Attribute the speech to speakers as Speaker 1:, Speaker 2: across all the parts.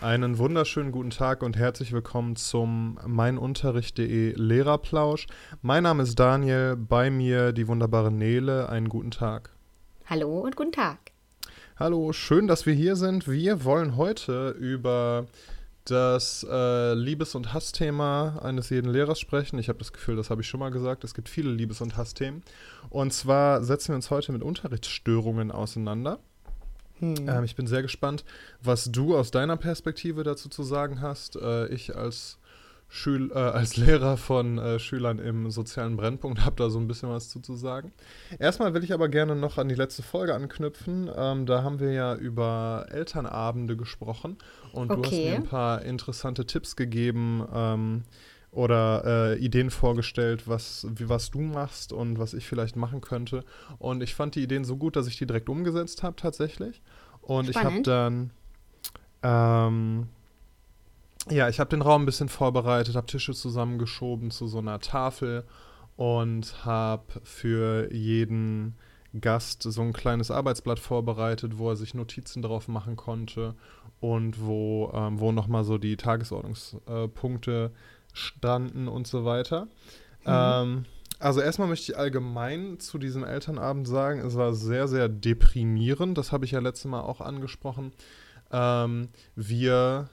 Speaker 1: Einen wunderschönen guten Tag und herzlich willkommen zum meinunterricht.de Lehrerplausch. Mein Name ist Daniel, bei mir die wunderbare Nele. Einen guten Tag.
Speaker 2: Hallo und guten Tag.
Speaker 1: Hallo, schön, dass wir hier sind. Wir wollen heute über das äh, Liebes- und Hassthema eines jeden Lehrers sprechen. Ich habe das Gefühl, das habe ich schon mal gesagt. Es gibt viele Liebes- und Hassthemen. Und zwar setzen wir uns heute mit Unterrichtsstörungen auseinander. Hm. Ähm, ich bin sehr gespannt, was du aus deiner Perspektive dazu zu sagen hast. Äh, ich als, Schül äh, als Lehrer von äh, Schülern im sozialen Brennpunkt habe da so ein bisschen was zu, zu sagen. Erstmal will ich aber gerne noch an die letzte Folge anknüpfen. Ähm, da haben wir ja über Elternabende gesprochen und okay. du hast mir ein paar interessante Tipps gegeben. Ähm, oder äh, Ideen vorgestellt, was, wie, was du machst und was ich vielleicht machen könnte. Und ich fand die Ideen so gut, dass ich die direkt umgesetzt habe tatsächlich. Und Spannend. ich habe dann, ähm, ja, ich habe den Raum ein bisschen vorbereitet, habe Tische zusammengeschoben zu so einer Tafel und habe für jeden Gast so ein kleines Arbeitsblatt vorbereitet, wo er sich Notizen drauf machen konnte und wo, ähm, wo nochmal so die Tagesordnungspunkte standen und so weiter. Mhm. Ähm, also erstmal möchte ich allgemein zu diesem Elternabend sagen, es war sehr, sehr deprimierend. Das habe ich ja letztes Mal auch angesprochen. Ähm, wir,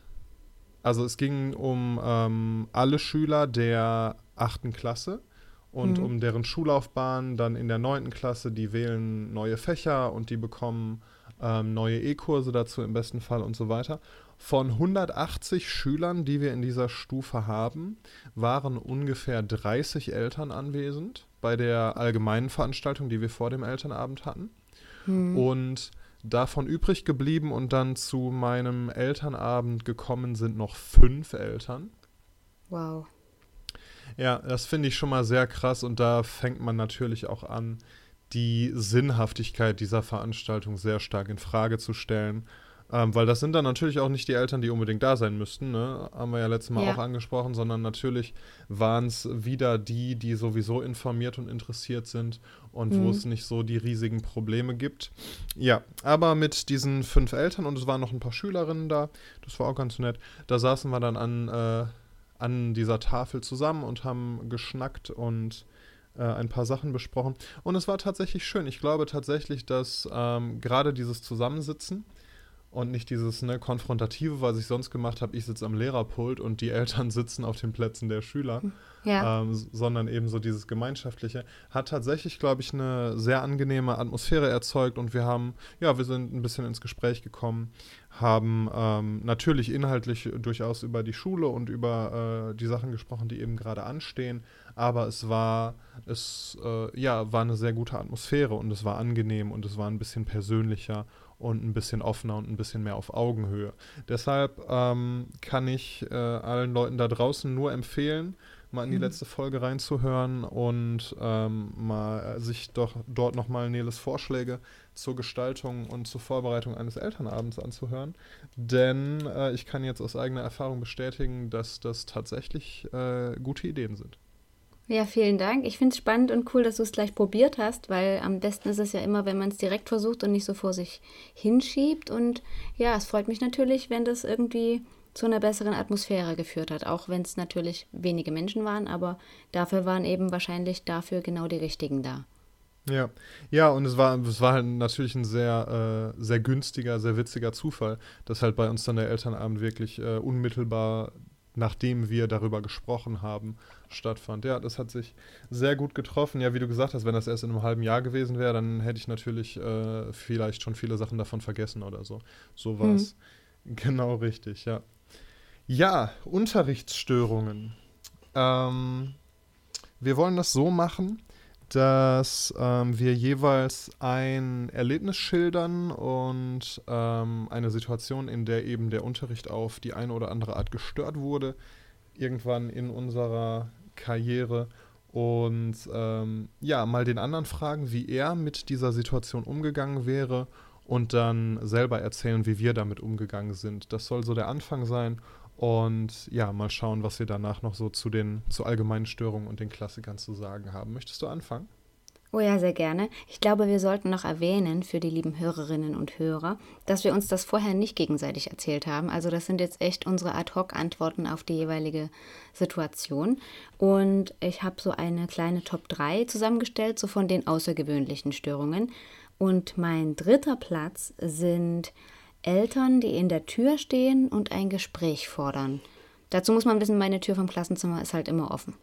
Speaker 1: also es ging um ähm, alle Schüler der achten Klasse und mhm. um deren Schullaufbahn dann in der neunten Klasse. Die wählen neue Fächer und die bekommen ähm, neue E-Kurse dazu im besten Fall und so weiter. Von 180 Schülern, die wir in dieser Stufe haben, waren ungefähr 30 Eltern anwesend bei der allgemeinen Veranstaltung, die wir vor dem Elternabend hatten. Hm. Und davon übrig geblieben und dann zu meinem Elternabend gekommen sind noch fünf Eltern.
Speaker 2: Wow.
Speaker 1: Ja, das finde ich schon mal sehr krass und da fängt man natürlich auch an, die Sinnhaftigkeit dieser Veranstaltung sehr stark in Frage zu stellen ähm, weil das sind dann natürlich auch nicht die Eltern, die unbedingt da sein müssten, ne? haben wir ja letztes Mal ja. auch angesprochen, sondern natürlich waren es wieder die, die sowieso informiert und interessiert sind und mhm. wo es nicht so die riesigen Probleme gibt. Ja, aber mit diesen fünf Eltern und es waren noch ein paar Schülerinnen da, das war auch ganz nett, da saßen wir dann an, äh, an dieser Tafel zusammen und haben geschnackt und äh, ein paar Sachen besprochen. Und es war tatsächlich schön. Ich glaube tatsächlich, dass ähm, gerade dieses Zusammensitzen, und nicht dieses ne, Konfrontative, was ich sonst gemacht habe, ich sitze am Lehrerpult und die Eltern sitzen auf den Plätzen der Schüler, ja. ähm, sondern eben so dieses Gemeinschaftliche, hat tatsächlich, glaube ich, eine sehr angenehme Atmosphäre erzeugt. Und wir haben, ja, wir sind ein bisschen ins Gespräch gekommen, haben ähm, natürlich inhaltlich durchaus über die Schule und über äh, die Sachen gesprochen, die eben gerade anstehen, aber es war, es, äh, ja, war eine sehr gute Atmosphäre und es war angenehm und es war ein bisschen persönlicher und ein bisschen offener und ein bisschen mehr auf Augenhöhe. Deshalb ähm, kann ich äh, allen Leuten da draußen nur empfehlen, mal in die mhm. letzte Folge reinzuhören und ähm, mal sich doch dort nochmal Neles Vorschläge zur Gestaltung und zur Vorbereitung eines Elternabends anzuhören. Denn äh, ich kann jetzt aus eigener Erfahrung bestätigen, dass das tatsächlich äh, gute Ideen sind.
Speaker 2: Ja, vielen Dank. Ich finde es spannend und cool, dass du es gleich probiert hast, weil am besten ist es ja immer, wenn man es direkt versucht und nicht so vor sich hinschiebt. Und ja, es freut mich natürlich, wenn das irgendwie zu einer besseren Atmosphäre geführt hat, auch wenn es natürlich wenige Menschen waren, aber dafür waren eben wahrscheinlich dafür genau die richtigen da.
Speaker 1: Ja, ja, und es war, es war halt natürlich ein sehr, äh, sehr günstiger, sehr witziger Zufall, dass halt bei uns dann der Elternabend wirklich äh, unmittelbar nachdem wir darüber gesprochen haben, stattfand. Ja, das hat sich sehr gut getroffen. Ja, wie du gesagt hast, wenn das erst in einem halben Jahr gewesen wäre, dann hätte ich natürlich äh, vielleicht schon viele Sachen davon vergessen oder so. So war es mhm. genau richtig, ja. Ja, Unterrichtsstörungen. Ähm, wir wollen das so machen, dass ähm, wir jeweils ein Erlebnis schildern und ähm, eine Situation, in der eben der Unterricht auf die eine oder andere Art gestört wurde, irgendwann in unserer Karriere. Und ähm, ja, mal den anderen fragen, wie er mit dieser Situation umgegangen wäre und dann selber erzählen, wie wir damit umgegangen sind. Das soll so der Anfang sein. Und ja, mal schauen, was wir danach noch so zu den zu allgemeinen Störungen und den Klassikern zu sagen haben. Möchtest du anfangen?
Speaker 2: Oh ja, sehr gerne. Ich glaube, wir sollten noch erwähnen für die lieben Hörerinnen und Hörer, dass wir uns das vorher nicht gegenseitig erzählt haben. Also das sind jetzt echt unsere Ad-hoc-Antworten auf die jeweilige Situation. Und ich habe so eine kleine Top 3 zusammengestellt, so von den außergewöhnlichen Störungen. Und mein dritter Platz sind Eltern, die in der Tür stehen und ein Gespräch fordern. Dazu muss man wissen, meine Tür vom Klassenzimmer ist halt immer offen.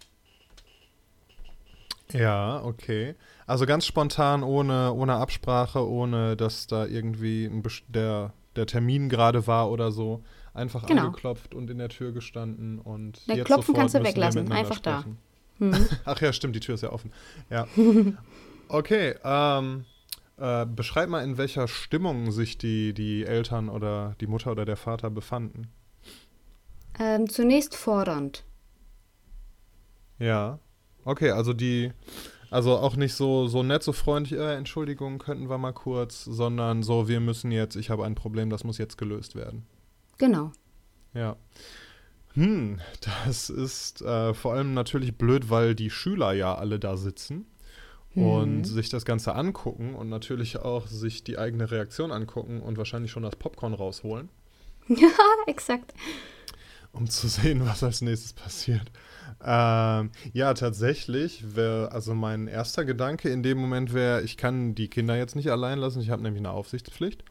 Speaker 1: Ja, okay. Also ganz spontan, ohne, ohne Absprache, ohne dass da irgendwie ein, der, der Termin gerade war oder so. Einfach genau. angeklopft und in der Tür gestanden und
Speaker 2: Na, jetzt Klopfen kannst du weglassen, einfach sprechen.
Speaker 1: da. Hm. Ach ja, stimmt, die Tür ist ja offen. Ja. Okay, ähm, äh, beschreib mal, in welcher Stimmung sich die, die Eltern oder die Mutter oder der Vater befanden.
Speaker 2: Ähm, zunächst fordernd.
Speaker 1: Ja. Okay, also die, also auch nicht so, so nett, so freundlich, äh, Entschuldigung, könnten wir mal kurz, sondern so, wir müssen jetzt, ich habe ein Problem, das muss jetzt gelöst werden.
Speaker 2: Genau.
Speaker 1: Ja. Hm, das ist äh, vor allem natürlich blöd, weil die Schüler ja alle da sitzen mhm. und sich das Ganze angucken und natürlich auch sich die eigene Reaktion angucken und wahrscheinlich schon das Popcorn rausholen.
Speaker 2: Ja, exakt.
Speaker 1: Um zu sehen, was als nächstes passiert. Ähm, ja, tatsächlich wäre, also mein erster Gedanke in dem Moment wäre, ich kann die Kinder jetzt nicht allein lassen, ich habe nämlich eine Aufsichtspflicht.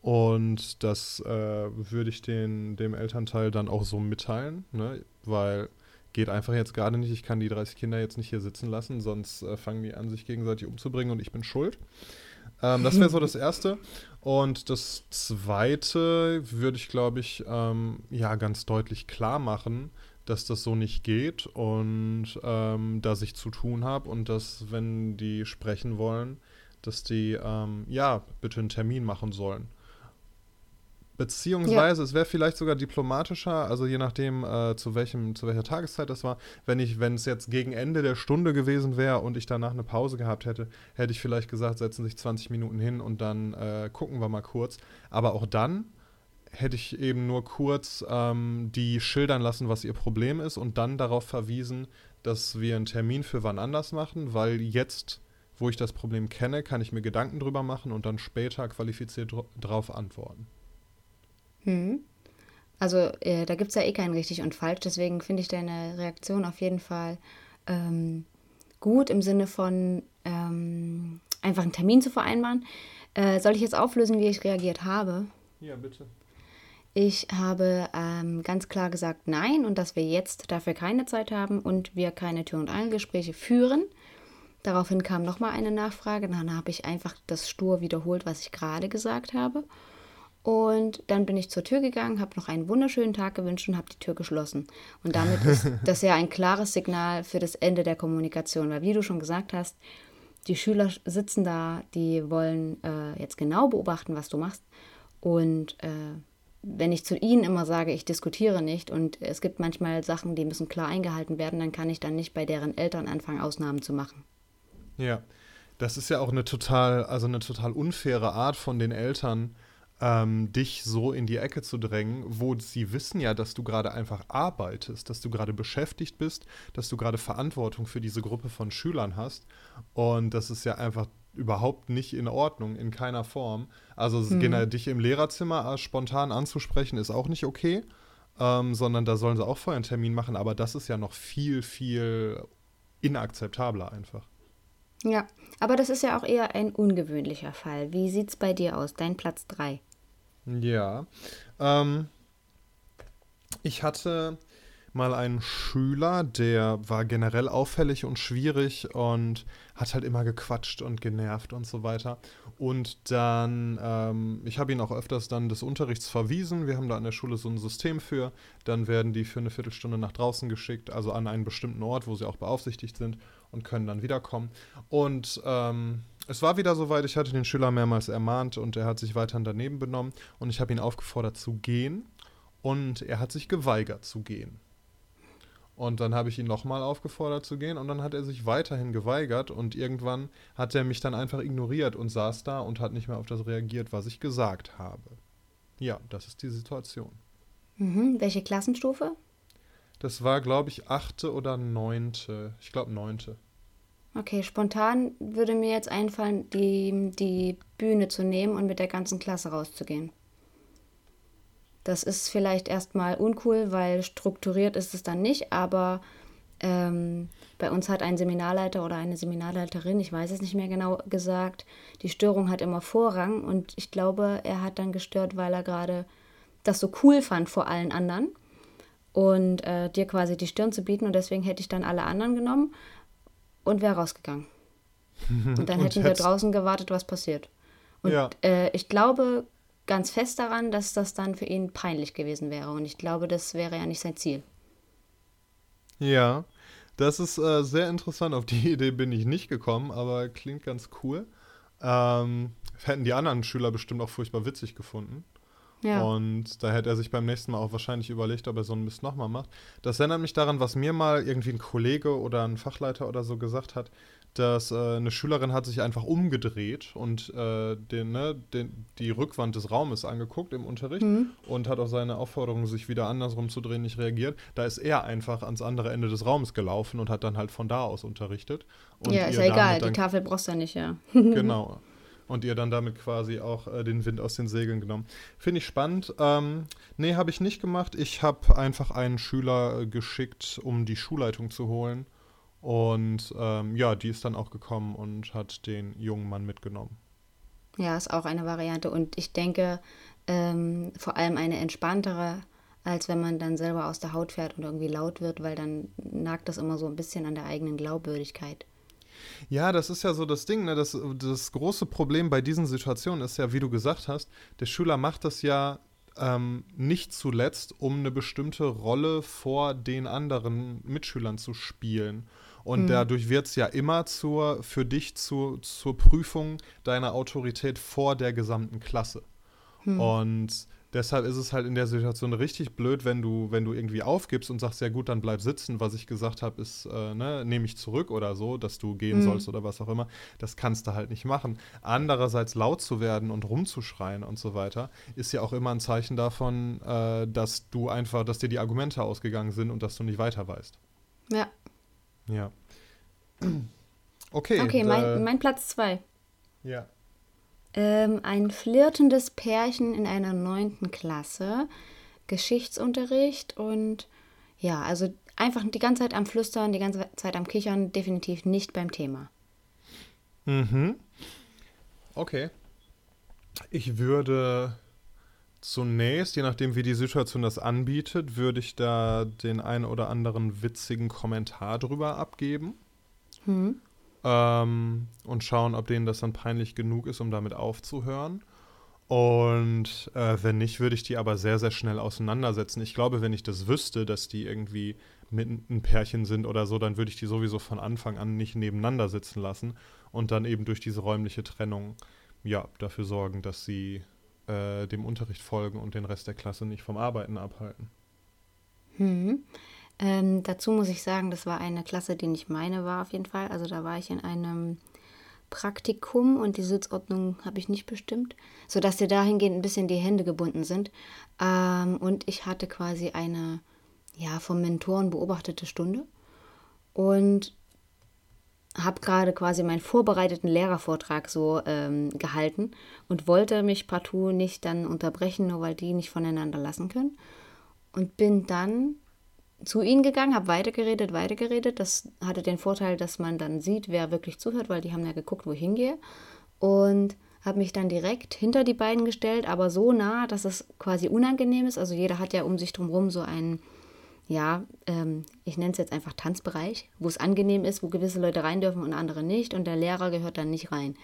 Speaker 1: Und das äh, würde ich den, dem Elternteil dann auch so mitteilen, ne? weil geht einfach jetzt gerade nicht, ich kann die 30 Kinder jetzt nicht hier sitzen lassen, sonst äh, fangen die an, sich gegenseitig umzubringen und ich bin schuld. Ähm, das wäre so das Erste. Und das Zweite würde ich, glaube ich, ähm, ja ganz deutlich klar machen, dass das so nicht geht und ähm, dass ich zu tun habe und dass, wenn die sprechen wollen, dass die ähm, ja bitte einen Termin machen sollen. Beziehungsweise, ja. es wäre vielleicht sogar diplomatischer, also je nachdem, äh, zu, welchem, zu welcher Tageszeit das war. Wenn ich, wenn es jetzt gegen Ende der Stunde gewesen wäre und ich danach eine Pause gehabt hätte, hätte ich vielleicht gesagt, setzen sich 20 Minuten hin und dann äh, gucken wir mal kurz. Aber auch dann hätte ich eben nur kurz ähm, die schildern lassen, was ihr Problem ist und dann darauf verwiesen, dass wir einen Termin für wann anders machen, weil jetzt, wo ich das Problem kenne, kann ich mir Gedanken drüber machen und dann später qualifiziert dr drauf antworten.
Speaker 2: Hm. Also äh, da gibt es ja eh kein richtig und falsch, deswegen finde ich deine Reaktion auf jeden Fall ähm, gut im Sinne von ähm, einfach einen Termin zu vereinbaren. Äh, soll ich jetzt auflösen, wie ich reagiert habe?
Speaker 1: Ja, bitte.
Speaker 2: Ich habe ähm, ganz klar gesagt Nein und dass wir jetzt dafür keine Zeit haben und wir keine Tür- und Angelgespräche führen. Daraufhin kam nochmal eine Nachfrage. Dann habe ich einfach das stur wiederholt, was ich gerade gesagt habe. Und dann bin ich zur Tür gegangen, habe noch einen wunderschönen Tag gewünscht und habe die Tür geschlossen. Und damit ist das ja ein klares Signal für das Ende der Kommunikation. Weil wie du schon gesagt hast, die Schüler sitzen da, die wollen äh, jetzt genau beobachten, was du machst. Und äh, wenn ich zu ihnen immer sage, ich diskutiere nicht und es gibt manchmal Sachen, die müssen klar eingehalten werden, dann kann ich dann nicht bei deren Eltern anfangen, Ausnahmen zu machen.
Speaker 1: Ja, das ist ja auch eine total, also eine total unfaire Art von den Eltern, ähm, dich so in die Ecke zu drängen, wo sie wissen ja, dass du gerade einfach arbeitest, dass du gerade beschäftigt bist, dass du gerade Verantwortung für diese Gruppe von Schülern hast. Und das ist ja einfach überhaupt nicht in Ordnung, in keiner Form. Also mhm. dich im Lehrerzimmer äh, spontan anzusprechen, ist auch nicht okay, ähm, sondern da sollen sie auch vorher einen Termin machen, aber das ist ja noch viel, viel inakzeptabler einfach.
Speaker 2: Ja, aber das ist ja auch eher ein ungewöhnlicher Fall. Wie sieht es bei dir aus? Dein Platz 3.
Speaker 1: Ja. Ähm, ich hatte mal einen Schüler, der war generell auffällig und schwierig und hat halt immer gequatscht und genervt und so weiter. Und dann, ähm, ich habe ihn auch öfters dann des Unterrichts verwiesen. Wir haben da an der Schule so ein System für. Dann werden die für eine Viertelstunde nach draußen geschickt, also an einen bestimmten Ort, wo sie auch beaufsichtigt sind und können dann wiederkommen. Und ähm, es war wieder soweit, ich hatte den Schüler mehrmals ermahnt und er hat sich weiterhin daneben benommen und ich habe ihn aufgefordert zu gehen und er hat sich geweigert zu gehen. Und dann habe ich ihn nochmal aufgefordert zu gehen und dann hat er sich weiterhin geweigert und irgendwann hat er mich dann einfach ignoriert und saß da und hat nicht mehr auf das reagiert, was ich gesagt habe. Ja, das ist die Situation.
Speaker 2: Mhm. Welche Klassenstufe?
Speaker 1: Das war, glaube ich, achte oder neunte. Ich glaube neunte.
Speaker 2: Okay, spontan würde mir jetzt einfallen, die, die Bühne zu nehmen und mit der ganzen Klasse rauszugehen. Das ist vielleicht erstmal uncool, weil strukturiert ist es dann nicht, aber ähm, bei uns hat ein Seminarleiter oder eine Seminarleiterin, ich weiß es nicht mehr genau, gesagt, die Störung hat immer Vorrang und ich glaube, er hat dann gestört, weil er gerade das so cool fand vor allen anderen und äh, dir quasi die Stirn zu bieten und deswegen hätte ich dann alle anderen genommen und wäre rausgegangen. Und dann und hätten wir draußen gewartet, was passiert. Und ja. äh, ich glaube ganz fest daran, dass das dann für ihn peinlich gewesen wäre. Und ich glaube, das wäre ja nicht sein Ziel.
Speaker 1: Ja, das ist äh, sehr interessant. Auf die Idee bin ich nicht gekommen, aber klingt ganz cool. Ähm, hätten die anderen Schüler bestimmt auch furchtbar witzig gefunden. Ja. Und da hätte er sich beim nächsten Mal auch wahrscheinlich überlegt, ob er so einen Mist nochmal macht. Das erinnert mich daran, was mir mal irgendwie ein Kollege oder ein Fachleiter oder so gesagt hat, dass äh, eine Schülerin hat sich einfach umgedreht und äh, den, ne, den, die Rückwand des Raumes angeguckt im Unterricht mhm. und hat auf seine Aufforderung, sich wieder andersrum zu drehen, nicht reagiert. Da ist er einfach ans andere Ende des Raumes gelaufen und hat dann halt von da aus unterrichtet. Und
Speaker 2: ja, ist ja egal, die Tafel brauchst du ja nicht, ja.
Speaker 1: genau. Und ihr dann damit quasi auch äh, den Wind aus den Segeln genommen. Finde ich spannend. Ähm, nee, habe ich nicht gemacht. Ich habe einfach einen Schüler äh, geschickt, um die Schulleitung zu holen und ähm, ja, die ist dann auch gekommen und hat den jungen Mann mitgenommen.
Speaker 2: Ja, ist auch eine Variante. Und ich denke, ähm, vor allem eine entspanntere, als wenn man dann selber aus der Haut fährt und irgendwie laut wird, weil dann nagt das immer so ein bisschen an der eigenen Glaubwürdigkeit.
Speaker 1: Ja, das ist ja so das Ding. Ne? Das, das große Problem bei diesen Situationen ist ja, wie du gesagt hast, der Schüler macht das ja ähm, nicht zuletzt, um eine bestimmte Rolle vor den anderen Mitschülern zu spielen. Und mhm. dadurch wird es ja immer zur, für dich zu, zur Prüfung deiner Autorität vor der gesamten Klasse. Mhm. Und deshalb ist es halt in der Situation richtig blöd, wenn du, wenn du irgendwie aufgibst und sagst, ja gut, dann bleib sitzen. Was ich gesagt habe, ist, äh, ne, nehme ich zurück oder so, dass du gehen mhm. sollst oder was auch immer. Das kannst du halt nicht machen. Andererseits laut zu werden und rumzuschreien und so weiter, ist ja auch immer ein Zeichen davon, äh, dass du einfach, dass dir die Argumente ausgegangen sind und dass du nicht weiter weißt.
Speaker 2: Ja,
Speaker 1: ja. Okay.
Speaker 2: Okay, mein, mein Platz zwei.
Speaker 1: Ja.
Speaker 2: Ähm, ein flirtendes Pärchen in einer neunten Klasse, Geschichtsunterricht und ja, also einfach die ganze Zeit am Flüstern, die ganze Zeit am Kichern, definitiv nicht beim Thema.
Speaker 1: Mhm. Okay. Ich würde Zunächst, je nachdem, wie die Situation das anbietet, würde ich da den einen oder anderen witzigen Kommentar drüber abgeben. Hm. Ähm, und schauen, ob denen das dann peinlich genug ist, um damit aufzuhören. Und äh, wenn nicht, würde ich die aber sehr, sehr schnell auseinandersetzen. Ich glaube, wenn ich das wüsste, dass die irgendwie mit ein Pärchen sind oder so, dann würde ich die sowieso von Anfang an nicht nebeneinander sitzen lassen und dann eben durch diese räumliche Trennung ja dafür sorgen, dass sie äh, dem Unterricht folgen und den Rest der Klasse nicht vom Arbeiten abhalten.
Speaker 2: Hm. Ähm, dazu muss ich sagen, das war eine Klasse, die nicht meine war auf jeden Fall. Also da war ich in einem Praktikum und die Sitzordnung habe ich nicht bestimmt, sodass dir dahingehend ein bisschen die Hände gebunden sind. Ähm, und ich hatte quasi eine, ja, vom Mentoren beobachtete Stunde. Und habe gerade quasi meinen vorbereiteten Lehrervortrag so ähm, gehalten und wollte mich partout nicht dann unterbrechen, nur weil die nicht voneinander lassen können. Und bin dann zu ihnen gegangen, habe weitergeredet, weitergeredet. Das hatte den Vorteil, dass man dann sieht, wer wirklich zuhört, weil die haben ja geguckt, wo ich hingehe. Und habe mich dann direkt hinter die beiden gestellt, aber so nah, dass es quasi unangenehm ist. Also jeder hat ja um sich drumherum so einen ja, ähm, ich nenne es jetzt einfach Tanzbereich, wo es angenehm ist, wo gewisse Leute rein dürfen und andere nicht und der Lehrer gehört dann nicht rein.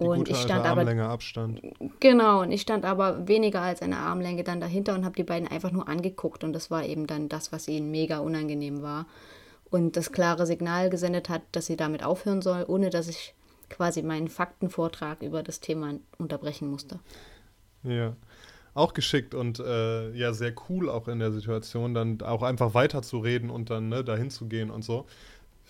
Speaker 1: Die und ich stand aber Abstand.
Speaker 2: Genau, und ich stand aber weniger als eine Armlänge dann dahinter und habe die beiden einfach nur angeguckt und das war eben dann das, was ihnen mega unangenehm war und das klare Signal gesendet hat, dass sie damit aufhören soll, ohne dass ich quasi meinen Faktenvortrag über das Thema unterbrechen musste.
Speaker 1: Ja auch geschickt und äh, ja, sehr cool auch in der Situation, dann auch einfach weiterzureden und dann ne, dahin zu gehen und so.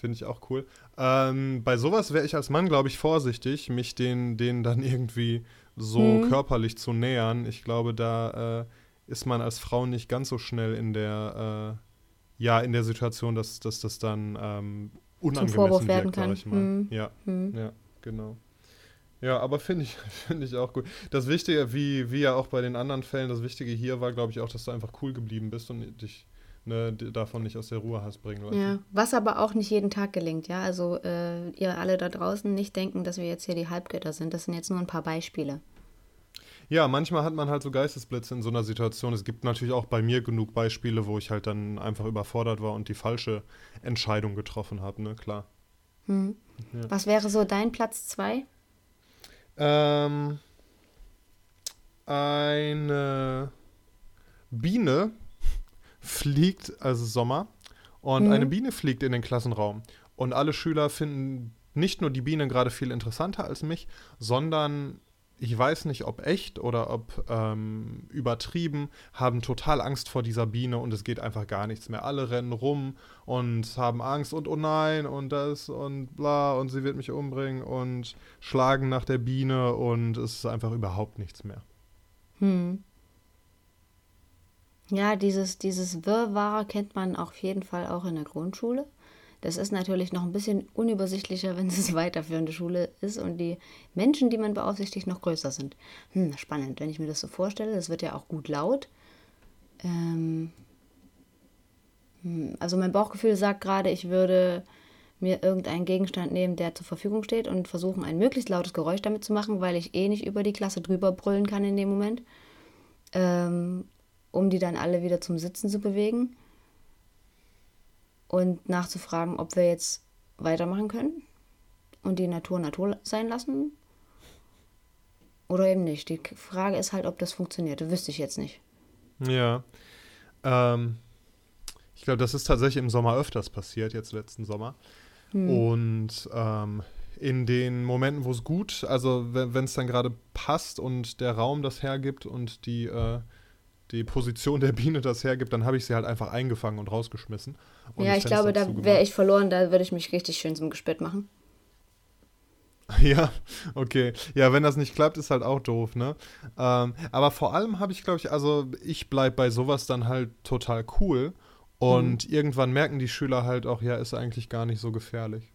Speaker 1: Finde ich auch cool. Ähm, bei sowas wäre ich als Mann, glaube ich, vorsichtig, mich denen, denen dann irgendwie so mhm. körperlich zu nähern. Ich glaube, da äh, ist man als Frau nicht ganz so schnell in der, äh, ja, in der Situation, dass, dass das dann ähm, unangemessen
Speaker 2: Vorwurf werden
Speaker 1: sag
Speaker 2: kann.
Speaker 1: ich mal.
Speaker 2: Hm.
Speaker 1: Ja,
Speaker 2: Hm.
Speaker 1: ja, genau. Ja, aber finde ich, finde ich auch gut. Das Wichtige, wie, wie ja auch bei den anderen Fällen, das Wichtige hier war, glaube ich, auch, dass du einfach cool geblieben bist und dich ne, davon nicht aus der Ruhe hast bringen lassen.
Speaker 2: Ja, was aber auch nicht jeden Tag gelingt, ja. Also äh, ihr alle da draußen nicht denken, dass wir jetzt hier die Halbgötter sind. Das sind jetzt nur ein paar Beispiele.
Speaker 1: Ja, manchmal hat man halt so Geistesblitze in so einer Situation. Es gibt natürlich auch bei mir genug Beispiele, wo ich halt dann einfach überfordert war und die falsche Entscheidung getroffen habe, ne, klar.
Speaker 2: Hm.
Speaker 1: Ja.
Speaker 2: Was wäre so dein Platz zwei?
Speaker 1: Ähm, eine Biene fliegt, also Sommer, und
Speaker 2: Mhm.
Speaker 1: eine Biene fliegt in den Klassenraum. Und alle Schüler finden nicht nur die Biene gerade viel interessanter als mich, sondern ich weiß nicht, ob echt oder ob ähm, übertrieben, haben total Angst vor dieser Biene und es geht einfach gar nichts mehr. Alle rennen rum und haben Angst und oh nein und das und bla und sie wird mich umbringen und schlagen nach der Biene und es ist einfach überhaupt nichts mehr.
Speaker 2: Hm. Ja, dieses, dieses Wirrwarr kennt man auf jeden Fall auch in der Grundschule. Das ist natürlich noch ein bisschen unübersichtlicher, wenn es weiterführende Schule ist und die Menschen, die man beaufsichtigt, noch größer sind. Hm, spannend, wenn ich mir das so vorstelle. Das wird ja auch gut laut. Ähm, hm, also mein Bauchgefühl sagt gerade, ich würde mir irgendeinen Gegenstand nehmen, der zur Verfügung steht und versuchen, ein möglichst lautes Geräusch damit zu machen, weil ich eh nicht über die Klasse drüber brüllen kann in dem Moment ähm, um die dann alle wieder zum Sitzen zu bewegen und nachzufragen, ob wir jetzt weitermachen können und die Natur Natur sein lassen oder eben nicht. Die Frage ist halt, ob das funktioniert. Das wüsste ich jetzt nicht.
Speaker 1: Ja. Ähm, ich glaube, das ist tatsächlich im Sommer öfters passiert, jetzt letzten Sommer.
Speaker 2: Hm.
Speaker 1: Und ähm, in den Momenten, wo es gut, also wenn es dann gerade passt und der Raum das hergibt und die, äh, die Position der Biene das hergibt, dann habe ich sie halt einfach eingefangen und rausgeschmissen. Und
Speaker 2: ja, ich glaube, da wäre ich verloren, da würde ich mich richtig schön zum Gespött machen.
Speaker 1: Ja, okay. Ja, wenn das nicht klappt, ist halt auch doof, ne? Ähm, aber vor allem habe ich, glaube ich, also ich bleibe bei sowas dann halt total cool. Und irgendwann merken die Schüler halt auch, ja, ist eigentlich gar nicht so gefährlich.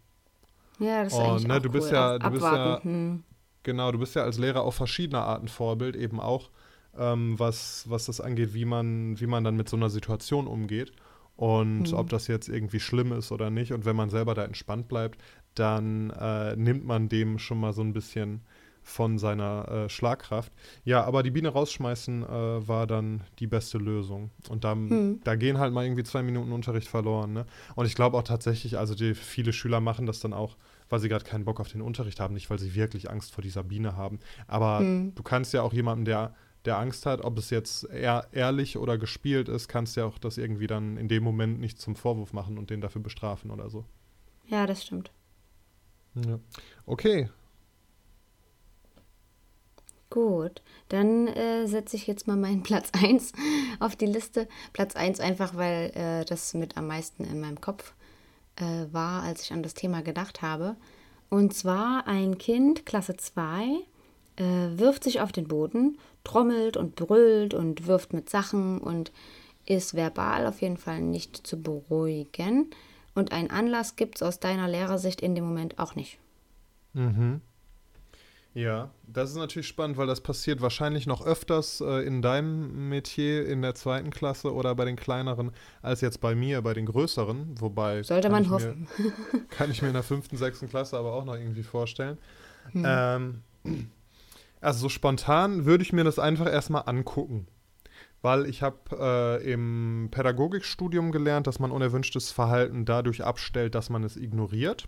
Speaker 2: Ja, das ist
Speaker 1: Oh,
Speaker 2: eigentlich
Speaker 1: ne,
Speaker 2: auch
Speaker 1: du
Speaker 2: cool.
Speaker 1: bist ja- du bist
Speaker 2: abwarten. Hm.
Speaker 1: Genau, du bist ja als Lehrer auf verschiedene Arten Vorbild, eben auch, ähm, was, was das angeht, wie man, wie man dann mit so einer Situation umgeht. Und
Speaker 2: Mhm.
Speaker 1: ob das jetzt irgendwie schlimm ist oder nicht. Und wenn man selber da entspannt bleibt, dann äh, nimmt man dem schon mal so ein bisschen von seiner äh, Schlagkraft. Ja, aber die Biene rausschmeißen äh, war dann die beste Lösung. Und da,
Speaker 2: Mhm.
Speaker 1: da gehen halt mal irgendwie zwei Minuten Unterricht verloren. Ne? Und ich glaube auch tatsächlich, also die, viele Schüler machen das dann auch, weil sie gerade keinen Bock auf den Unterricht haben, nicht weil sie wirklich Angst vor dieser Biene haben. Aber
Speaker 2: Hm.
Speaker 1: du kannst ja auch jemandem, der, der Angst hat, ob es jetzt ehrlich oder gespielt ist, kannst ja auch das irgendwie dann in dem Moment nicht zum Vorwurf machen und den dafür bestrafen oder so.
Speaker 2: Ja, das stimmt.
Speaker 1: Ja. Okay,
Speaker 2: Gut, dann äh, setze ich jetzt mal meinen Platz 1 auf die Liste. Platz 1 einfach, weil äh, das mit am meisten in meinem Kopf äh, war, als ich an das Thema gedacht habe. Und zwar ein Kind, Klasse 2, äh, wirft sich auf den Boden, trommelt und brüllt und wirft mit Sachen und ist verbal auf jeden Fall nicht zu beruhigen. Und einen Anlass gibt es aus deiner Lehrersicht in dem Moment auch nicht.
Speaker 1: Mhm. Ja, das ist natürlich spannend, weil das passiert wahrscheinlich noch öfters äh, in deinem Metier in der zweiten Klasse oder bei den kleineren als jetzt bei mir, bei den größeren. Wobei
Speaker 2: Sollte man
Speaker 1: ich mir-
Speaker 2: hoffen.
Speaker 1: kann ich mir in der fünften, sechsten Klasse aber auch noch irgendwie vorstellen.
Speaker 2: Hm.
Speaker 1: Ähm, also so spontan würde ich mir das einfach erstmal angucken. Weil ich habe äh, im Pädagogikstudium gelernt, dass man unerwünschtes Verhalten dadurch abstellt, dass man es ignoriert.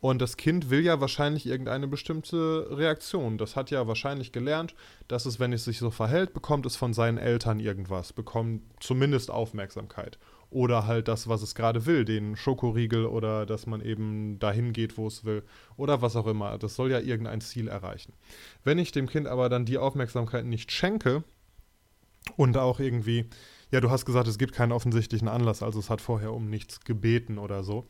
Speaker 1: Und das Kind will ja wahrscheinlich irgendeine bestimmte Reaktion. Das hat ja wahrscheinlich gelernt, dass es, wenn es sich so verhält, bekommt es von seinen Eltern irgendwas, bekommt zumindest Aufmerksamkeit. Oder halt das, was es gerade will, den Schokoriegel oder dass man eben dahin geht, wo es will. Oder was auch immer. Das soll ja irgendein Ziel erreichen. Wenn ich dem Kind aber dann die Aufmerksamkeit nicht schenke und auch irgendwie, ja, du hast gesagt, es gibt keinen offensichtlichen Anlass, also es hat vorher um nichts gebeten oder so,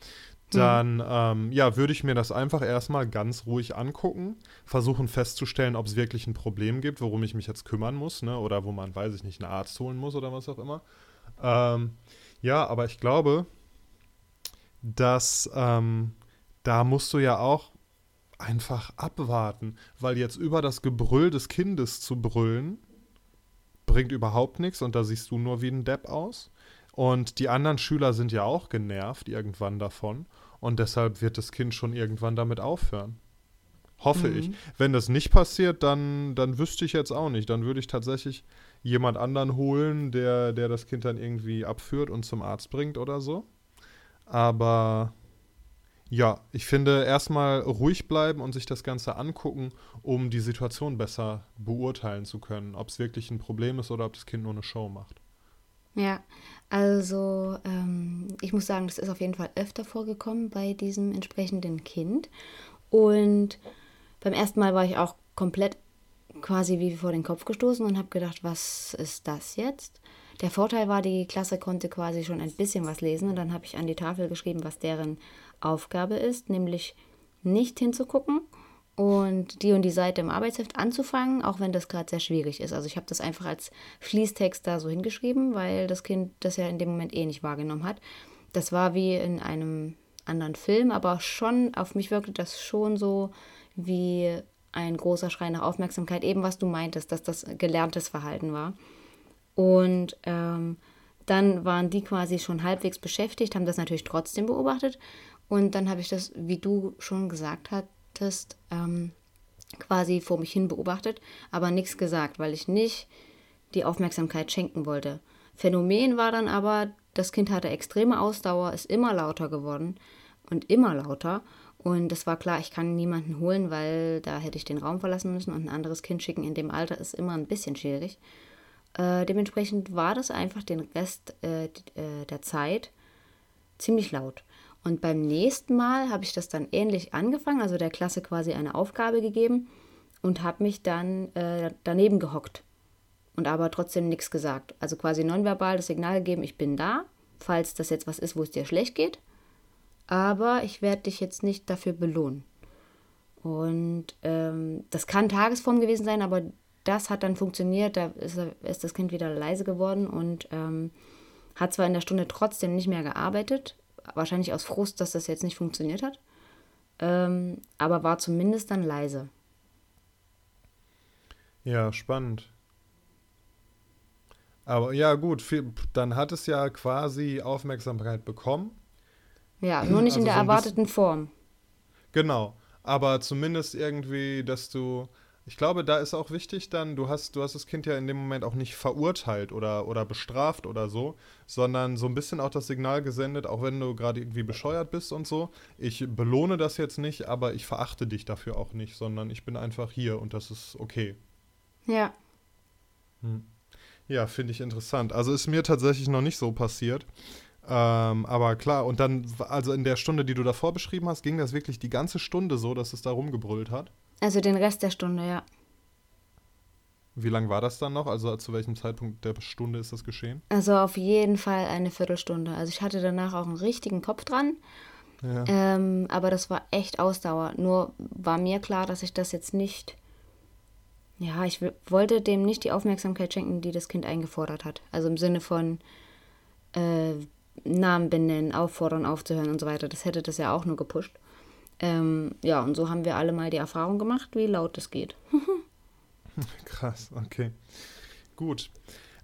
Speaker 1: dann ähm, ja, würde ich mir das einfach erstmal ganz ruhig angucken, versuchen festzustellen, ob es wirklich ein Problem gibt, worum ich mich jetzt kümmern muss, ne? Oder wo man, weiß ich nicht, einen Arzt holen muss oder was auch immer. Ähm, ja, aber ich glaube, dass ähm, da musst du ja auch einfach abwarten, weil jetzt über das Gebrüll des Kindes zu brüllen, bringt überhaupt nichts und da siehst du nur wie ein Depp aus. Und die anderen Schüler sind ja auch genervt irgendwann davon und deshalb wird das Kind schon irgendwann damit aufhören. Hoffe mhm. ich. Wenn das nicht passiert, dann, dann wüsste ich jetzt auch nicht. Dann würde ich tatsächlich jemand anderen holen, der, der das Kind dann irgendwie abführt und zum Arzt bringt oder so. Aber ja, ich finde erstmal ruhig bleiben und sich das Ganze angucken, um die Situation besser beurteilen zu können, ob es wirklich ein Problem ist oder ob das Kind nur eine Show macht.
Speaker 2: Ja, also ähm, ich muss sagen, das ist auf jeden Fall öfter vorgekommen bei diesem entsprechenden Kind. Und beim ersten Mal war ich auch komplett quasi wie vor den Kopf gestoßen und habe gedacht, was ist das jetzt? Der Vorteil war, die Klasse konnte quasi schon ein bisschen was lesen und dann habe ich an die Tafel geschrieben, was deren Aufgabe ist, nämlich nicht hinzugucken und die und die Seite im Arbeitsheft anzufangen, auch wenn das gerade sehr schwierig ist. Also ich habe das einfach als Fließtext da so hingeschrieben, weil das Kind das ja in dem Moment eh nicht wahrgenommen hat. Das war wie in einem anderen Film, aber schon auf mich wirkte das schon so wie ein großer Schrei nach Aufmerksamkeit, eben was du meintest, dass das gelerntes Verhalten war. Und ähm, dann waren die quasi schon halbwegs beschäftigt, haben das natürlich trotzdem beobachtet und dann habe ich das, wie du schon gesagt hattest, ähm, quasi vor mich hin beobachtet, aber nichts gesagt, weil ich nicht die Aufmerksamkeit schenken wollte. Phänomen war dann aber, das Kind hatte extreme Ausdauer, ist immer lauter geworden und immer lauter. Und es war klar, ich kann niemanden holen, weil da hätte ich den Raum verlassen müssen und ein anderes Kind schicken in dem Alter ist immer ein bisschen schwierig. Äh, dementsprechend war das einfach den Rest äh, äh der Zeit ziemlich laut. Und beim nächsten Mal habe ich das dann ähnlich angefangen, also der Klasse quasi eine Aufgabe gegeben und habe mich dann äh, daneben gehockt und aber trotzdem nichts gesagt. Also quasi nonverbal das Signal gegeben, ich bin da, falls das jetzt was ist, wo es dir schlecht geht, aber ich werde dich jetzt nicht dafür belohnen. Und ähm, das kann Tagesform gewesen sein, aber das hat dann funktioniert. Da ist, ist das Kind wieder leise geworden und ähm, hat zwar in der Stunde trotzdem nicht mehr gearbeitet, Wahrscheinlich aus Frust, dass das jetzt nicht funktioniert hat. Ähm, aber war zumindest dann leise.
Speaker 1: Ja, spannend. Aber ja, gut, viel, dann hat es ja quasi Aufmerksamkeit bekommen.
Speaker 2: Ja, nur nicht also in der so erwarteten Form.
Speaker 1: Genau, aber zumindest irgendwie, dass du ich glaube, da ist auch wichtig dann, du hast, du hast das Kind ja in dem Moment auch nicht verurteilt oder, oder bestraft oder so, sondern so ein bisschen auch das Signal gesendet, auch wenn du gerade irgendwie bescheuert bist und so. Ich belohne das jetzt nicht, aber ich verachte dich dafür auch nicht, sondern ich bin einfach hier und das ist okay.
Speaker 2: Ja.
Speaker 1: Hm. Ja, finde ich interessant. Also ist mir tatsächlich noch nicht so passiert. Ähm, aber klar, und dann, also in der Stunde, die du davor beschrieben hast, ging das wirklich die ganze Stunde so, dass es da rumgebrüllt hat?
Speaker 2: Also den Rest der Stunde, ja.
Speaker 1: Wie lang war das dann noch? Also zu welchem Zeitpunkt der Stunde ist das geschehen?
Speaker 2: Also auf jeden Fall eine Viertelstunde. Also ich hatte danach auch einen richtigen Kopf dran. Ja. Ähm, aber das war echt Ausdauer. Nur war mir klar, dass ich das jetzt nicht. Ja, ich wollte dem nicht die Aufmerksamkeit schenken, die das Kind eingefordert hat. Also im Sinne von äh, Namen benennen, auffordern, aufzuhören und so weiter. Das hätte das ja auch nur gepusht. Ähm, ja, und so haben wir alle mal die Erfahrung gemacht, wie laut es geht.
Speaker 1: Krass, okay. Gut.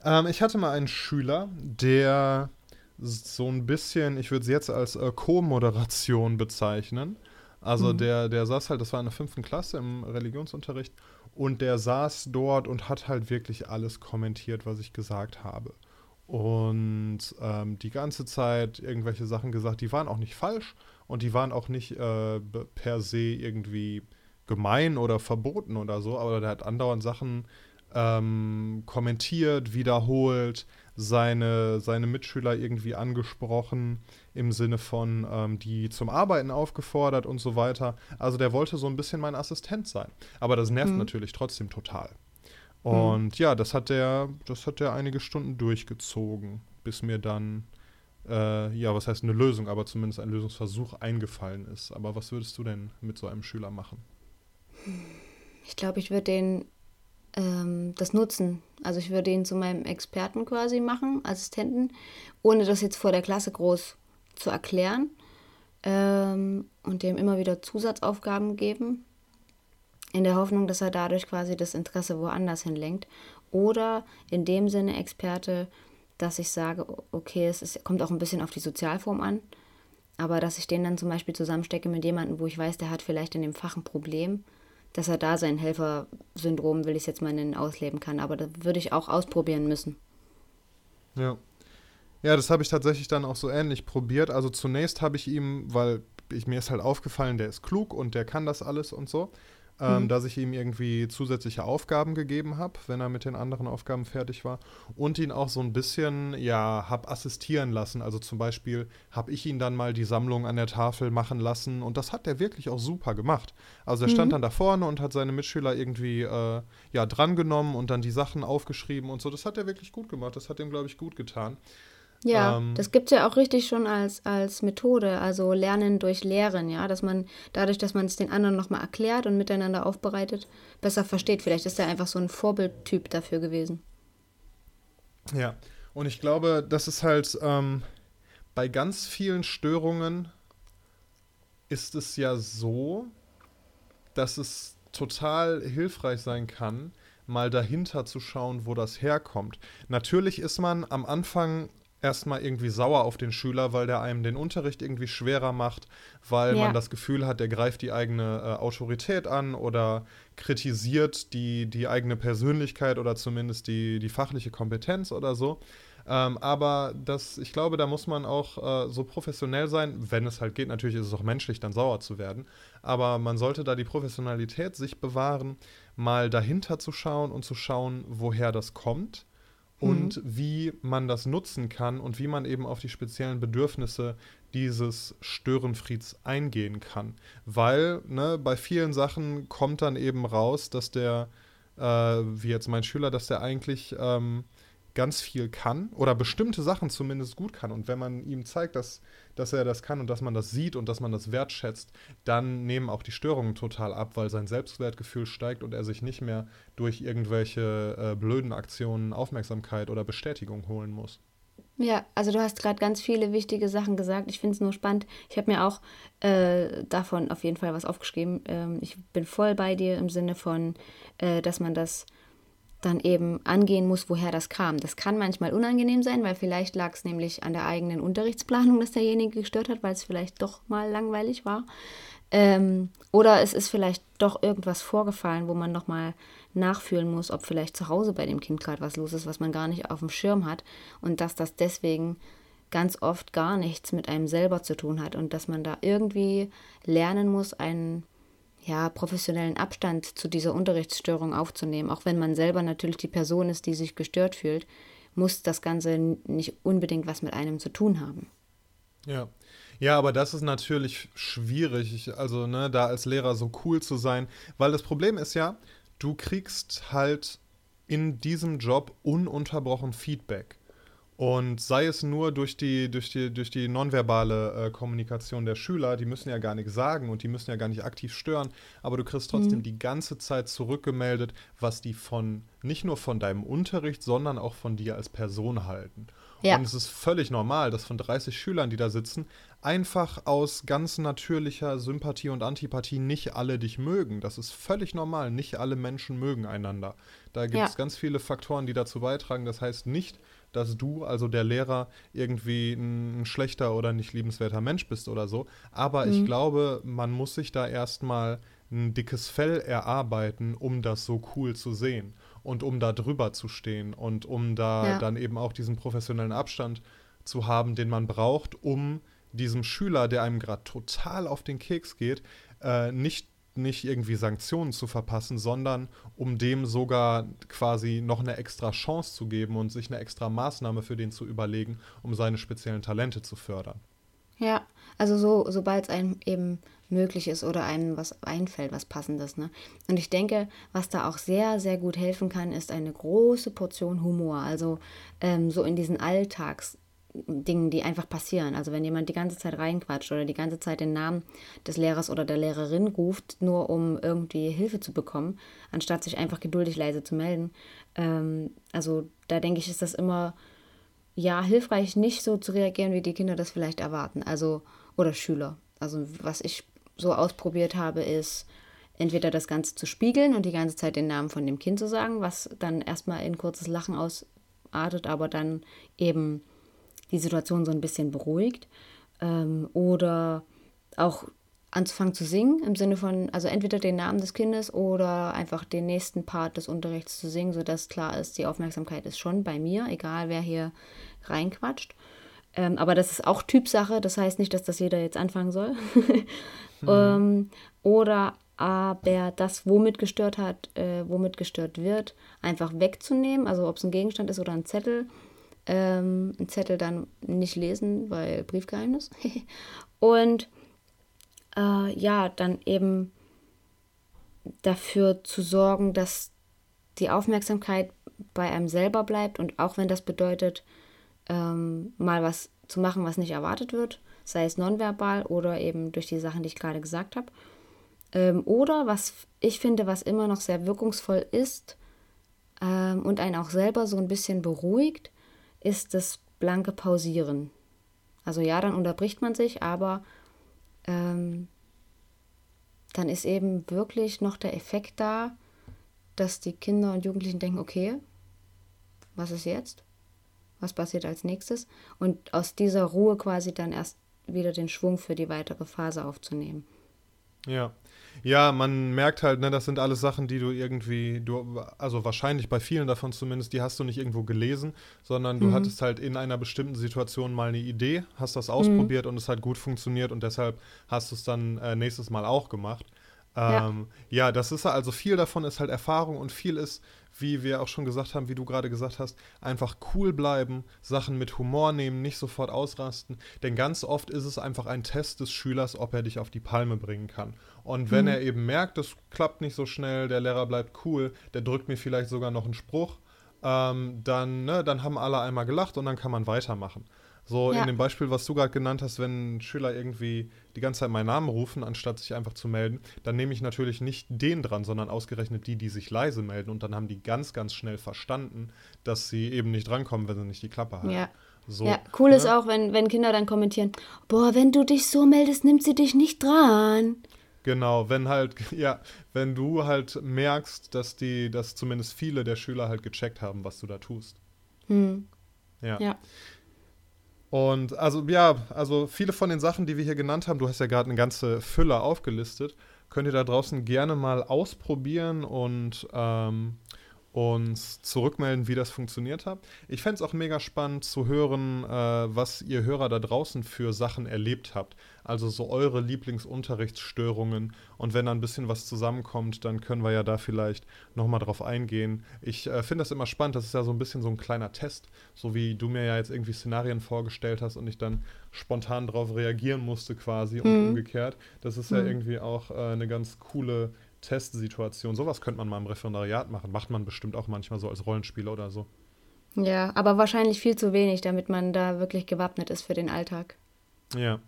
Speaker 1: Ähm, ich hatte mal einen Schüler, der so ein bisschen, ich würde es jetzt als äh, Co-Moderation bezeichnen. Also mhm. der, der saß halt, das war in der fünften Klasse im Religionsunterricht, und der saß dort und hat halt wirklich alles kommentiert, was ich gesagt habe. Und ähm, die ganze Zeit irgendwelche Sachen gesagt, die waren auch nicht falsch, und die waren auch nicht äh, per se irgendwie gemein oder verboten oder so, aber der hat andauernd Sachen ähm, kommentiert, wiederholt, seine, seine Mitschüler irgendwie angesprochen, im Sinne von ähm, die zum Arbeiten aufgefordert und so weiter. Also der wollte so ein bisschen mein Assistent sein. Aber das nervt mhm. natürlich trotzdem total. Mhm. Und mhm. ja, das hat der, das hat der einige Stunden durchgezogen, bis mir dann äh, ja, was heißt eine Lösung, aber zumindest ein Lösungsversuch eingefallen ist. Aber was würdest du denn mit so einem Schüler machen?
Speaker 2: Ich glaube, ich würde den ähm, das nutzen. Also ich würde ihn zu meinem Experten quasi machen, Assistenten, ohne das jetzt vor der Klasse groß zu erklären. ähm, und dem immer wieder Zusatzaufgaben geben, in der Hoffnung, dass er dadurch quasi das Interesse woanders hinlenkt. Oder in dem Sinne Experte, dass ich sage, okay, es ist, kommt auch ein bisschen auf die Sozialform an, aber dass ich den dann zum Beispiel zusammenstecke mit jemandem, wo ich weiß, der hat vielleicht in dem Fach ein Problem, dass er da sein Helfersyndrom, will ich es jetzt mal nennen, ausleben kann. Aber das würde ich auch ausprobieren müssen.
Speaker 1: Ja. Ja, das habe ich tatsächlich dann auch so ähnlich probiert. Also zunächst habe ich ihm, weil ich, mir ist halt aufgefallen, der ist klug und der kann das alles und so ähm, mhm. dass ich ihm irgendwie zusätzliche Aufgaben gegeben habe, wenn er mit den anderen Aufgaben fertig war und ihn auch so ein bisschen, ja, habe assistieren lassen. Also zum Beispiel habe ich ihn dann mal die Sammlung an der Tafel machen lassen und das hat er wirklich auch super gemacht. Also er stand mhm. dann da vorne und hat seine Mitschüler irgendwie, äh, ja, drangenommen und dann die Sachen aufgeschrieben und so. Das hat er wirklich gut gemacht. Das hat ihm, glaube ich, gut getan.
Speaker 2: Ja, ähm, das gibt es ja auch richtig schon als, als Methode, also Lernen durch Lehren, ja, dass man dadurch, dass man es den anderen nochmal erklärt und miteinander aufbereitet, besser versteht. Vielleicht ist er einfach so ein Vorbildtyp dafür gewesen.
Speaker 1: Ja, und ich glaube, das ist halt ähm, bei ganz vielen Störungen ist es ja so, dass es total hilfreich sein kann, mal dahinter zu schauen, wo das herkommt. Natürlich ist man am Anfang erstmal irgendwie sauer auf den Schüler, weil der einem den Unterricht irgendwie schwerer macht, weil ja. man das Gefühl hat, der greift die eigene äh, Autorität an oder kritisiert die, die eigene Persönlichkeit oder zumindest die, die fachliche Kompetenz oder so. Ähm, aber das, ich glaube, da muss man auch äh, so professionell sein, wenn es halt geht. Natürlich ist es auch menschlich, dann sauer zu werden. Aber man sollte da die Professionalität sich bewahren, mal dahinter zu schauen und zu schauen, woher das kommt und mhm. wie man das nutzen kann und wie man eben auf die speziellen Bedürfnisse dieses Störenfrieds eingehen kann. Weil ne, bei vielen Sachen kommt dann eben raus, dass der, äh, wie jetzt mein Schüler, dass der eigentlich ähm, ganz viel kann oder bestimmte Sachen zumindest gut kann. Und wenn man ihm zeigt, dass, dass er das kann und dass man das sieht und dass man das wertschätzt, dann nehmen auch die Störungen total ab, weil sein Selbstwertgefühl steigt und er sich nicht mehr durch irgendwelche äh, blöden Aktionen Aufmerksamkeit oder Bestätigung holen muss.
Speaker 2: Ja, also du hast gerade ganz viele wichtige Sachen gesagt. Ich finde es nur spannend. Ich habe mir auch äh, davon auf jeden Fall was aufgeschrieben. Ähm, ich bin voll bei dir im Sinne von, äh, dass man das dann eben angehen muss, woher das kam. Das kann manchmal unangenehm sein, weil vielleicht lag es nämlich an der eigenen Unterrichtsplanung, dass derjenige gestört hat, weil es vielleicht doch mal langweilig war. Ähm, oder es ist vielleicht doch irgendwas vorgefallen, wo man nochmal nachfühlen muss, ob vielleicht zu Hause bei dem Kind gerade was los ist, was man gar nicht auf dem Schirm hat und dass das deswegen ganz oft gar nichts mit einem selber zu tun hat und dass man da irgendwie lernen muss, einen ja, professionellen Abstand zu dieser Unterrichtsstörung aufzunehmen. Auch wenn man selber natürlich die Person ist, die sich gestört fühlt, muss das Ganze nicht unbedingt was mit einem zu tun haben.
Speaker 1: Ja. Ja, aber das ist natürlich schwierig, also ne, da als Lehrer so cool zu sein, weil das Problem ist ja, du kriegst halt in diesem Job ununterbrochen Feedback. Und sei es nur durch die, durch die, durch die nonverbale äh, Kommunikation der Schüler, die müssen ja gar nichts sagen und die müssen ja gar nicht aktiv stören, aber du kriegst trotzdem mhm. die ganze Zeit zurückgemeldet, was die von, nicht nur von deinem Unterricht, sondern auch von dir als Person halten. Ja. Und es ist völlig normal, dass von 30 Schülern, die da sitzen, einfach aus ganz natürlicher Sympathie und Antipathie nicht alle dich mögen. Das ist völlig normal. Nicht alle Menschen mögen einander. Da gibt es ja. ganz viele Faktoren, die dazu beitragen. Das heißt nicht, dass du, also der Lehrer, irgendwie ein schlechter oder nicht liebenswerter Mensch bist oder so. Aber mhm. ich glaube, man muss sich da erstmal ein dickes Fell erarbeiten, um das so cool zu sehen und um da drüber zu stehen und um da ja. dann eben auch diesen professionellen Abstand zu haben, den man braucht, um diesem Schüler, der einem gerade total auf den Keks geht, äh, nicht nicht irgendwie Sanktionen zu verpassen, sondern um dem sogar quasi noch eine extra Chance zu geben und sich eine extra Maßnahme für den zu überlegen, um seine speziellen Talente zu fördern.
Speaker 2: Ja, also so, sobald es einem eben möglich ist oder einem was einfällt, was passendes. Ne? Und ich denke, was da auch sehr, sehr gut helfen kann, ist eine große Portion Humor. Also ähm, so in diesen Alltags Dingen, die einfach passieren. Also wenn jemand die ganze Zeit reinquatscht oder die ganze Zeit den Namen des Lehrers oder der Lehrerin ruft, nur um irgendwie Hilfe zu bekommen, anstatt sich einfach geduldig leise zu melden. Ähm, also da denke ich, ist das immer ja hilfreich, nicht so zu reagieren, wie die Kinder das vielleicht erwarten. Also oder Schüler. also was ich so ausprobiert habe, ist entweder das Ganze zu spiegeln und die ganze Zeit den Namen von dem Kind zu sagen, was dann erstmal in kurzes Lachen ausartet, aber dann eben die Situation so ein bisschen beruhigt. Ähm, oder auch anzufangen zu singen, im Sinne von, also entweder den Namen des Kindes oder einfach den nächsten Part des Unterrichts zu singen, sodass klar ist, die Aufmerksamkeit ist schon bei mir, egal wer hier reinquatscht. Ähm, aber das ist auch Typsache, das heißt nicht, dass das jeder jetzt anfangen soll. hm. ähm, oder aber das, womit gestört hat, äh, womit gestört wird, einfach wegzunehmen, also ob es ein Gegenstand ist oder ein Zettel. Ähm, ein Zettel dann nicht lesen, weil Briefgeheimnis. Und äh, ja, dann eben dafür zu sorgen, dass die Aufmerksamkeit bei einem selber bleibt und auch wenn das bedeutet, ähm, mal was zu machen, was nicht erwartet wird, sei es nonverbal oder eben durch die Sachen, die ich gerade gesagt habe. Ähm, oder was ich finde, was immer noch sehr wirkungsvoll ist ähm, und einen auch selber so ein bisschen beruhigt, ist das blanke Pausieren. Also ja, dann unterbricht man sich, aber ähm, dann ist eben wirklich noch der Effekt da, dass die Kinder und Jugendlichen denken, okay, was ist jetzt? Was passiert als nächstes? Und aus dieser Ruhe quasi dann erst wieder den Schwung für die weitere Phase aufzunehmen.
Speaker 1: Ja, ja, man merkt halt, ne, das sind alles Sachen, die du irgendwie, du, also wahrscheinlich bei vielen davon zumindest, die hast du nicht irgendwo gelesen, sondern du mhm. hattest halt in einer bestimmten Situation mal eine Idee, hast das ausprobiert mhm. und es hat gut funktioniert und deshalb hast du es dann äh, nächstes Mal auch gemacht. Ähm, ja. ja, das ist also viel davon ist halt Erfahrung und viel ist, wie wir auch schon gesagt haben, wie du gerade gesagt hast, einfach cool bleiben, Sachen mit Humor nehmen, nicht sofort ausrasten. Denn ganz oft ist es einfach ein Test des Schülers, ob er dich auf die Palme bringen kann. Und wenn mhm. er eben merkt, das klappt nicht so schnell, der Lehrer bleibt cool, der drückt mir vielleicht sogar noch einen Spruch, ähm, dann, ne, dann haben alle einmal gelacht und dann kann man weitermachen. So ja. in dem Beispiel, was du gerade genannt hast, wenn Schüler irgendwie die ganze Zeit meinen Namen rufen, anstatt sich einfach zu melden, dann nehme ich natürlich nicht den dran, sondern ausgerechnet die, die sich leise melden. Und dann haben die ganz, ganz schnell verstanden, dass sie eben nicht drankommen, wenn sie nicht die Klappe haben.
Speaker 2: Ja. So, ja, cool ne? ist auch, wenn, wenn Kinder dann kommentieren, boah, wenn du dich so meldest, nimmt sie dich nicht dran.
Speaker 1: Genau, wenn halt, ja, wenn du halt merkst, dass die, dass zumindest viele der Schüler halt gecheckt haben, was du da tust. Hm. Ja. ja. Und also ja, also viele von den Sachen, die wir hier genannt haben, du hast ja gerade eine ganze Fülle aufgelistet, könnt ihr da draußen gerne mal ausprobieren und ähm, uns zurückmelden, wie das funktioniert hat. Ich fände es auch mega spannend zu hören, äh, was ihr Hörer da draußen für Sachen erlebt habt. Also so eure Lieblingsunterrichtsstörungen. Und wenn da ein bisschen was zusammenkommt, dann können wir ja da vielleicht nochmal drauf eingehen. Ich äh, finde das immer spannend. Das ist ja so ein bisschen so ein kleiner Test. So wie du mir ja jetzt irgendwie Szenarien vorgestellt hast und ich dann spontan darauf reagieren musste quasi und mhm. umgekehrt. Das ist ja mhm. irgendwie auch äh, eine ganz coole Testsituation. Sowas könnte man mal im Referendariat machen. Macht man bestimmt auch manchmal so als Rollenspieler oder so.
Speaker 2: Ja, aber wahrscheinlich viel zu wenig, damit man da wirklich gewappnet ist für den Alltag.
Speaker 1: Ja.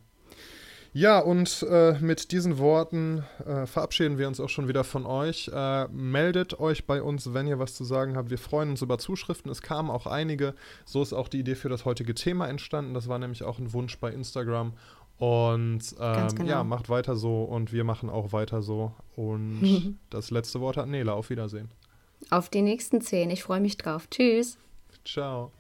Speaker 1: Ja, und äh, mit diesen Worten äh, verabschieden wir uns auch schon wieder von euch. Äh, meldet euch bei uns, wenn ihr was zu sagen habt. Wir freuen uns über Zuschriften. Es kamen auch einige. So ist auch die Idee für das heutige Thema entstanden. Das war nämlich auch ein Wunsch bei Instagram. Und ähm, genau. ja, macht weiter so und wir machen auch weiter so. Und das letzte Wort hat Nela. Auf Wiedersehen.
Speaker 2: Auf die nächsten zehn. Ich freue mich drauf. Tschüss.
Speaker 1: Ciao.